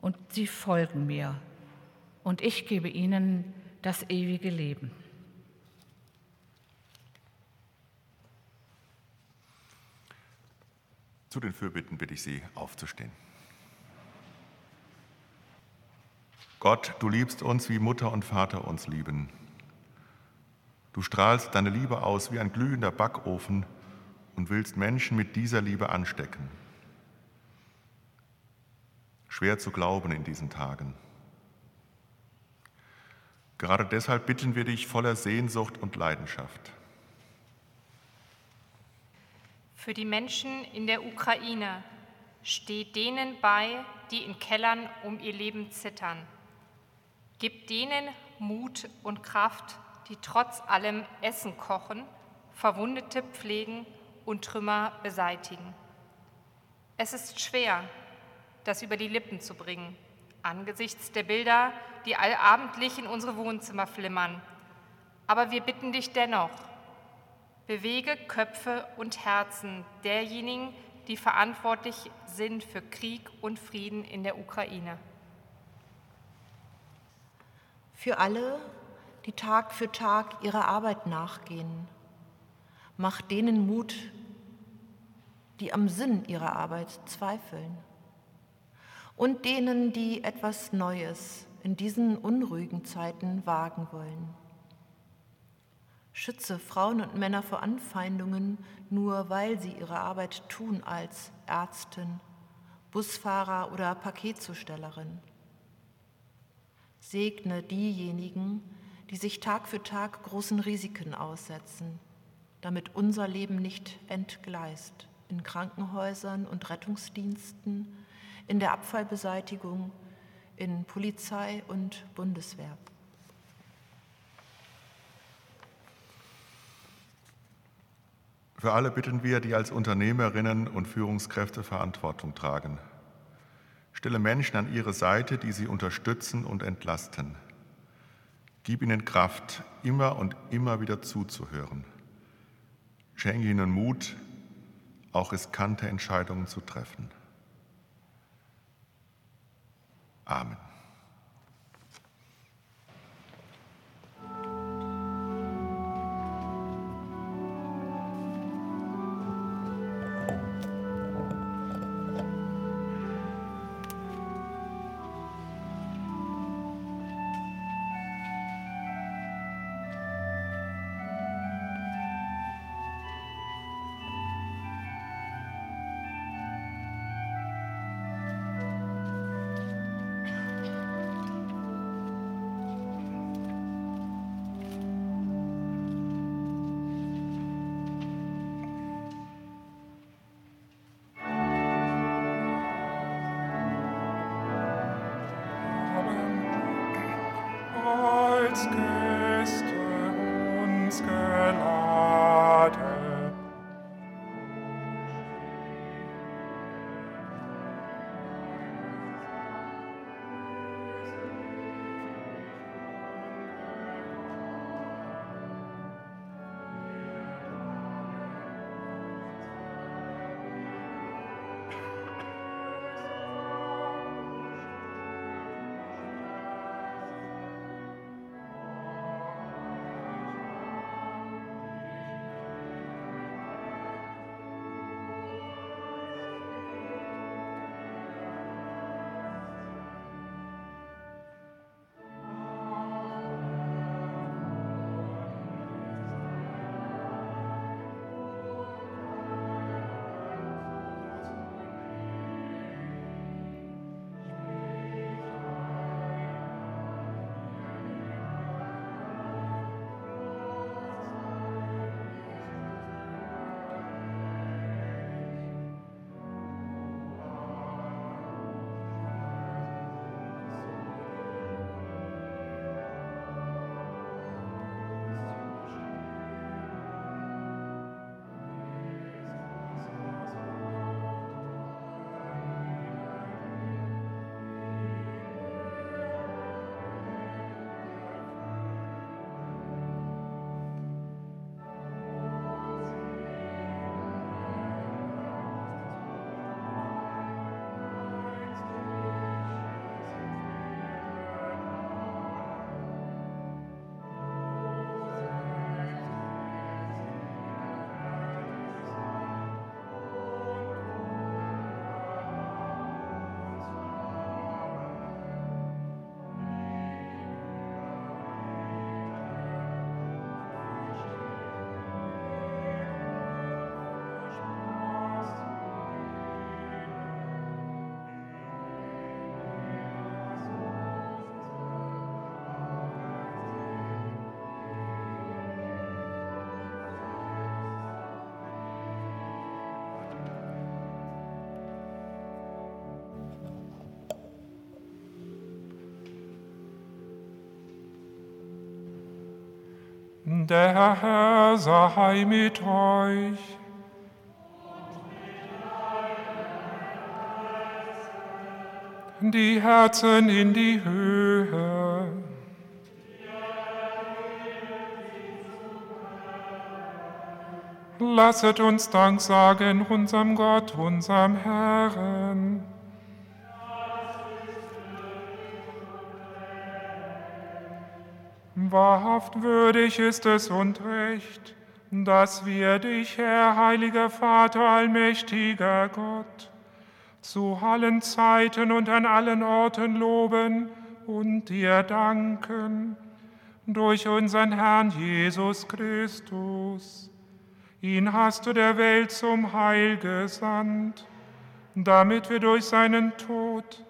und sie folgen mir und ich gebe ihnen das ewige Leben. Zu den Fürbitten bitte ich Sie aufzustehen. Gott, du liebst uns, wie Mutter und Vater uns lieben. Du strahlst deine Liebe aus wie ein glühender Backofen und willst Menschen mit dieser Liebe anstecken. Schwer zu glauben in diesen Tagen. Gerade deshalb bitten wir dich voller Sehnsucht und Leidenschaft. Für die Menschen in der Ukraine steht denen bei, die in Kellern um ihr Leben zittern. Gib denen Mut und Kraft, die trotz allem Essen kochen, Verwundete pflegen und Trümmer beseitigen. Es ist schwer, das über die Lippen zu bringen angesichts der Bilder, die allabendlich in unsere Wohnzimmer flimmern. Aber wir bitten dich dennoch, bewege Köpfe und Herzen derjenigen, die verantwortlich sind für Krieg und Frieden in der Ukraine. Für alle, die Tag für Tag ihrer Arbeit nachgehen, mach denen Mut, die am Sinn ihrer Arbeit zweifeln und denen, die etwas Neues in diesen unruhigen Zeiten wagen wollen. Schütze Frauen und Männer vor Anfeindungen, nur weil sie ihre Arbeit tun als Ärztin, Busfahrer oder Paketzustellerin. Segne diejenigen, die sich Tag für Tag großen Risiken aussetzen, damit unser Leben nicht entgleist in Krankenhäusern und Rettungsdiensten, in der Abfallbeseitigung, in Polizei und Bundeswehr. Für alle bitten wir, die als Unternehmerinnen und Führungskräfte Verantwortung tragen. Stelle Menschen an ihre Seite, die sie unterstützen und entlasten. Gib ihnen Kraft, immer und immer wieder zuzuhören. Schenke ihnen Mut, auch riskante Entscheidungen zu treffen. Amen. Der Herr sei mit euch. Die Herzen in die Höhe. Lasset uns Dank sagen unserem Gott, unserem Herrn. Wahrhaft würdig ist es und recht, dass wir dich, Herr, heiliger Vater, allmächtiger Gott, zu allen Zeiten und an allen Orten loben und dir danken durch unseren Herrn Jesus Christus. Ihn hast du der Welt zum Heil gesandt, damit wir durch seinen Tod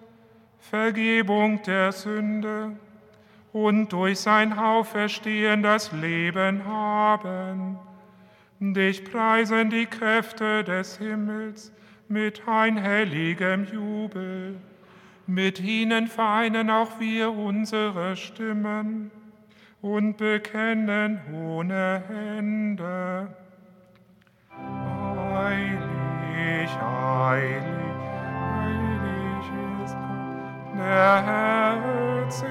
Vergebung der Sünde und durch sein Auferstehen das Leben haben. Dich preisen die Kräfte des Himmels mit einhelligem Jubel. Mit ihnen vereinen auch wir unsere Stimmen und bekennen ohne. Heilig, heilig, heilig Herr Zebaoth.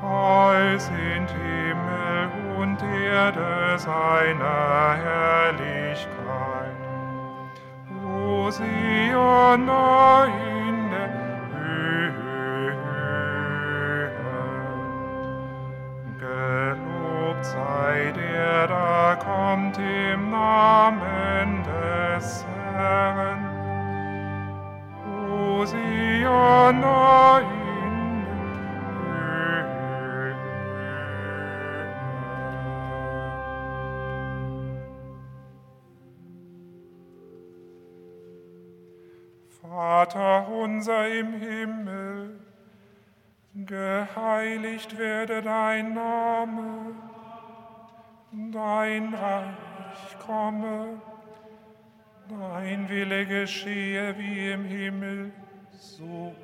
Voll sind Himmel und Erde seiner Herrlichkeit. O in der Höhe. Gelobt sei der, da kommt im Namen des Herrn. Vater unser im Himmel, geheiligt werde dein Name, dein Reich komme, dein Wille geschehe wie im Himmel, so.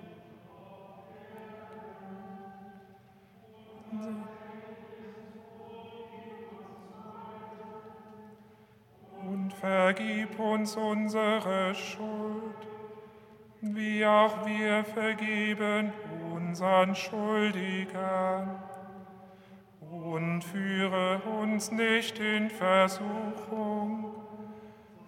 Und vergib uns unsere Schuld, wie auch wir vergeben unseren Schuldigern. Und führe uns nicht in Versuchung,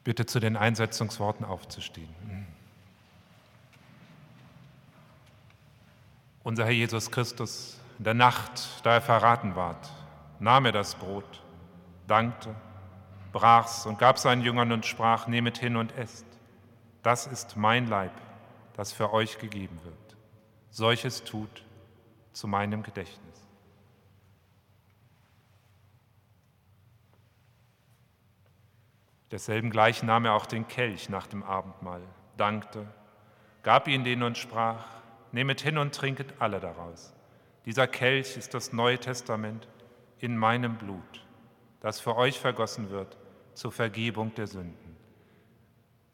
Ich bitte zu den Einsetzungsworten aufzustehen. Unser Herr Jesus Christus, in der Nacht, da er verraten ward, nahm er das Brot, dankte, brach's und gab seinen Jüngern und sprach, nehmet hin und esst. Das ist mein Leib, das für euch gegeben wird. Solches tut zu meinem Gedächtnis. Desselben gleich nahm er auch den Kelch nach dem Abendmahl, dankte, gab ihn denen und sprach, nehmet hin und trinket alle daraus. Dieser Kelch ist das Neue Testament in meinem Blut, das für euch vergossen wird zur Vergebung der Sünden.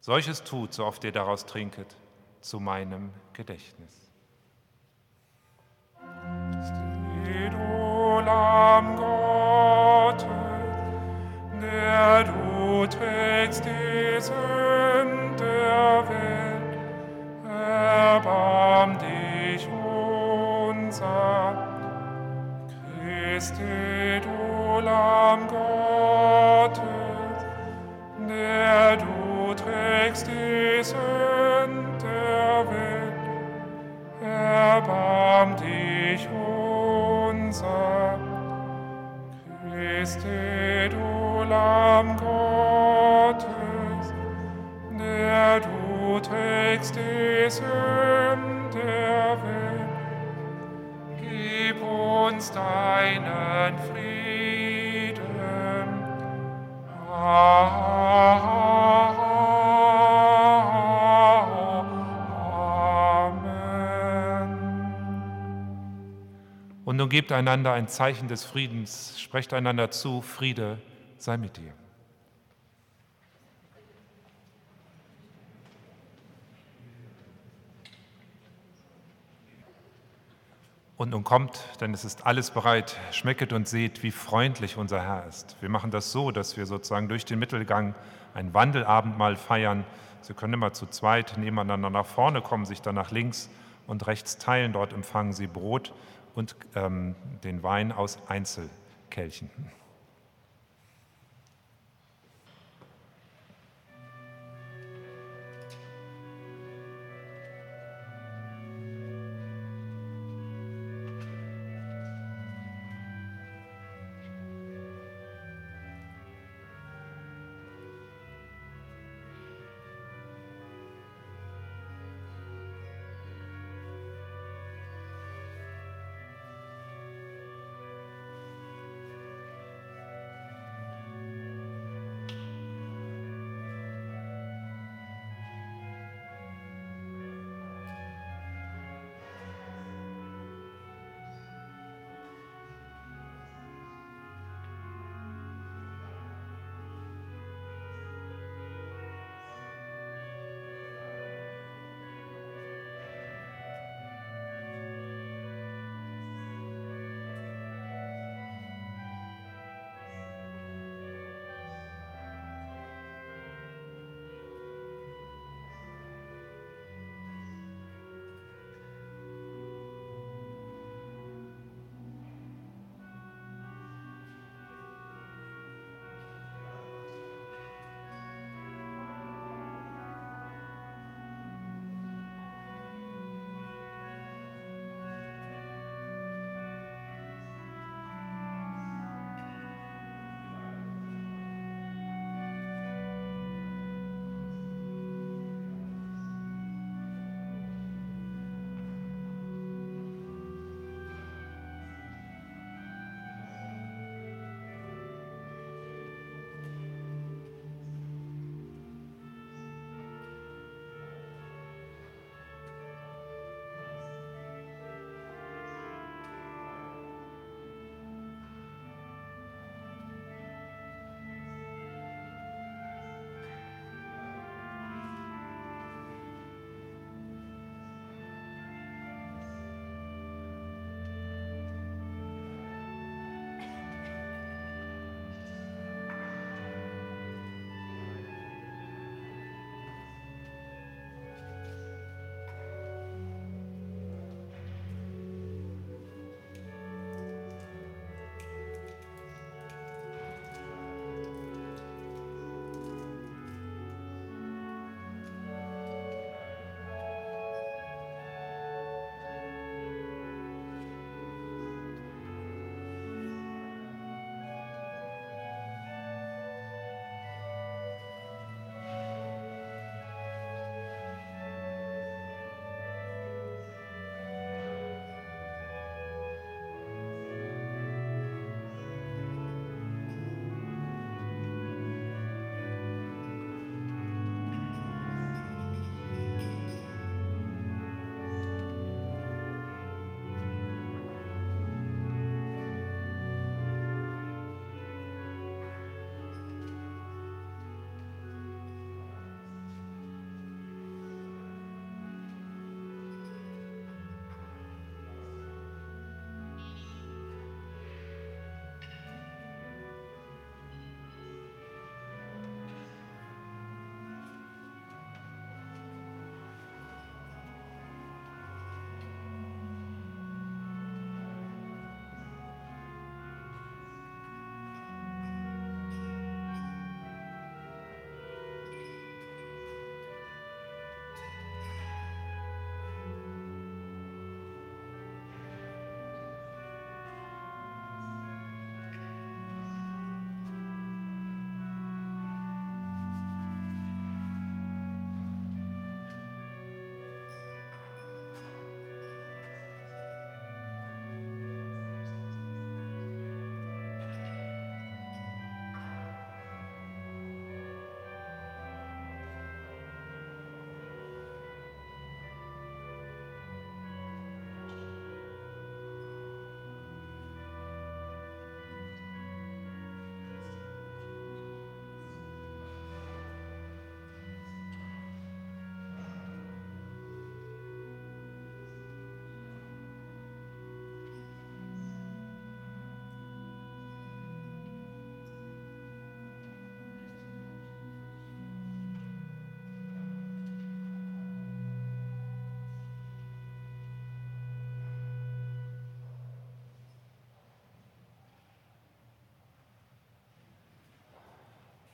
Solches tut, so oft ihr daraus trinket, zu meinem Gedächtnis. Steht, o Lamm Gottes, der du trägst die Sünden der Welt, erbarm dich unser. Christe, du Lamm Gottes, der du trägst die Sünden der Welt, erbarm dich unser. Christe, du Lamm Gottes, der du trägst die Sünden der Welt, gib uns deinen Frieden. Und nun gebt einander ein Zeichen des Friedens, sprecht einander zu, Friede sei mit dir. Und nun kommt, denn es ist alles bereit, schmecket und seht, wie freundlich unser Herr ist. Wir machen das so, dass wir sozusagen durch den Mittelgang ein Wandelabendmahl feiern. Sie können immer zu zweit nebeneinander nach vorne kommen, sich dann nach links und rechts teilen. Dort empfangen Sie Brot und ähm, den Wein aus Einzelkelchen.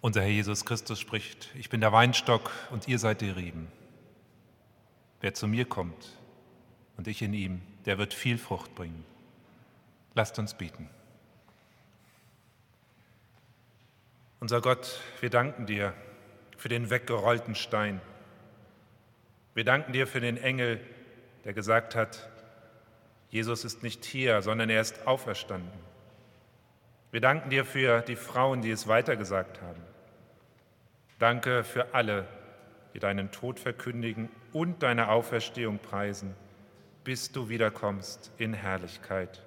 Unser Herr Jesus Christus spricht, ich bin der Weinstock und ihr seid die Reben. Wer zu mir kommt und ich in ihm, der wird viel Frucht bringen. Lasst uns beten. Unser Gott, wir danken dir für den weggerollten Stein. Wir danken dir für den Engel, der gesagt hat, Jesus ist nicht hier, sondern er ist auferstanden. Wir danken dir für die Frauen, die es weitergesagt haben. Danke für alle, die deinen Tod verkündigen und deine Auferstehung preisen, bis du wiederkommst in Herrlichkeit.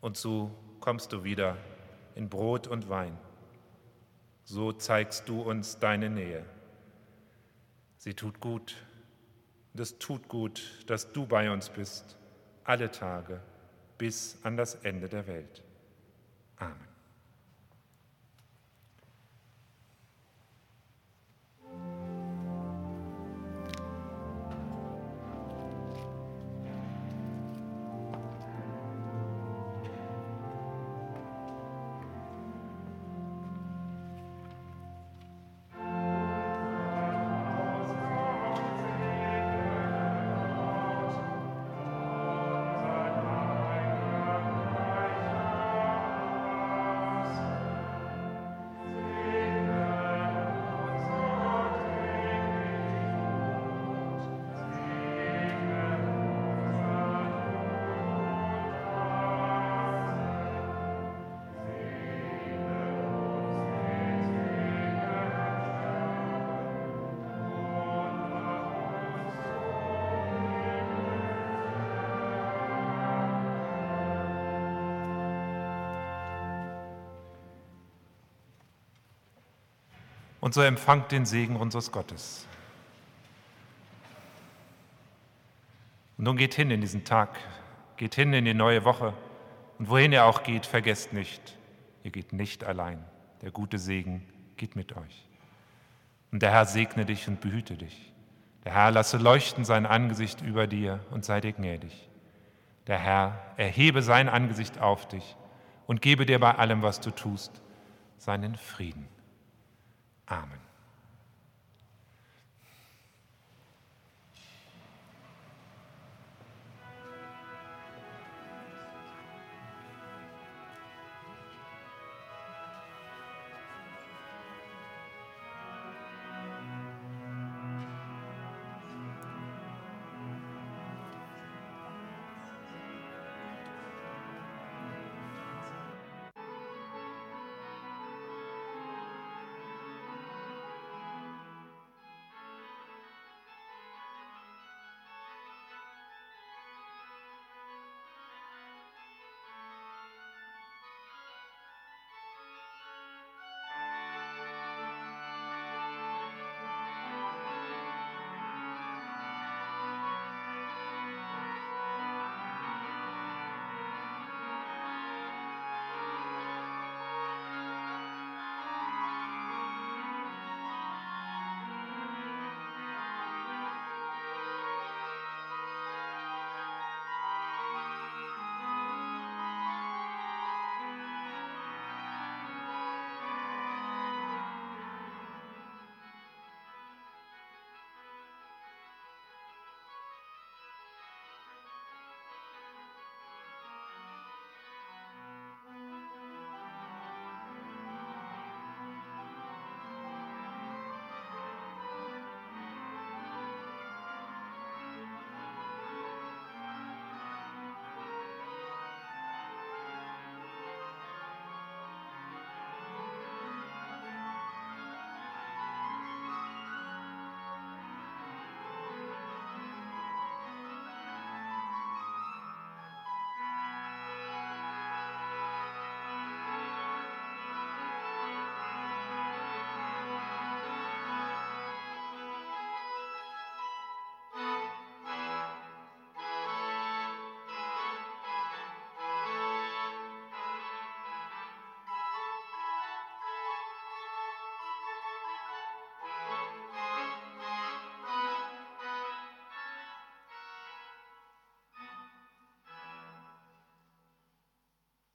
Und so kommst du wieder in Brot und Wein. So zeigst du uns deine Nähe. Sie tut gut. Und es tut gut, dass du bei uns bist, alle Tage bis an das Ende der Welt. Amen. Und so empfangt den Segen unseres Gottes. Und nun geht hin in diesen Tag, geht hin in die neue Woche. Und wohin ihr auch geht, vergesst nicht, ihr geht nicht allein. Der gute Segen geht mit euch. Und der Herr segne dich und behüte dich. Der Herr lasse leuchten sein Angesicht über dir und sei dir gnädig. Der Herr erhebe sein Angesicht auf dich und gebe dir bei allem, was du tust, seinen Frieden. Amen.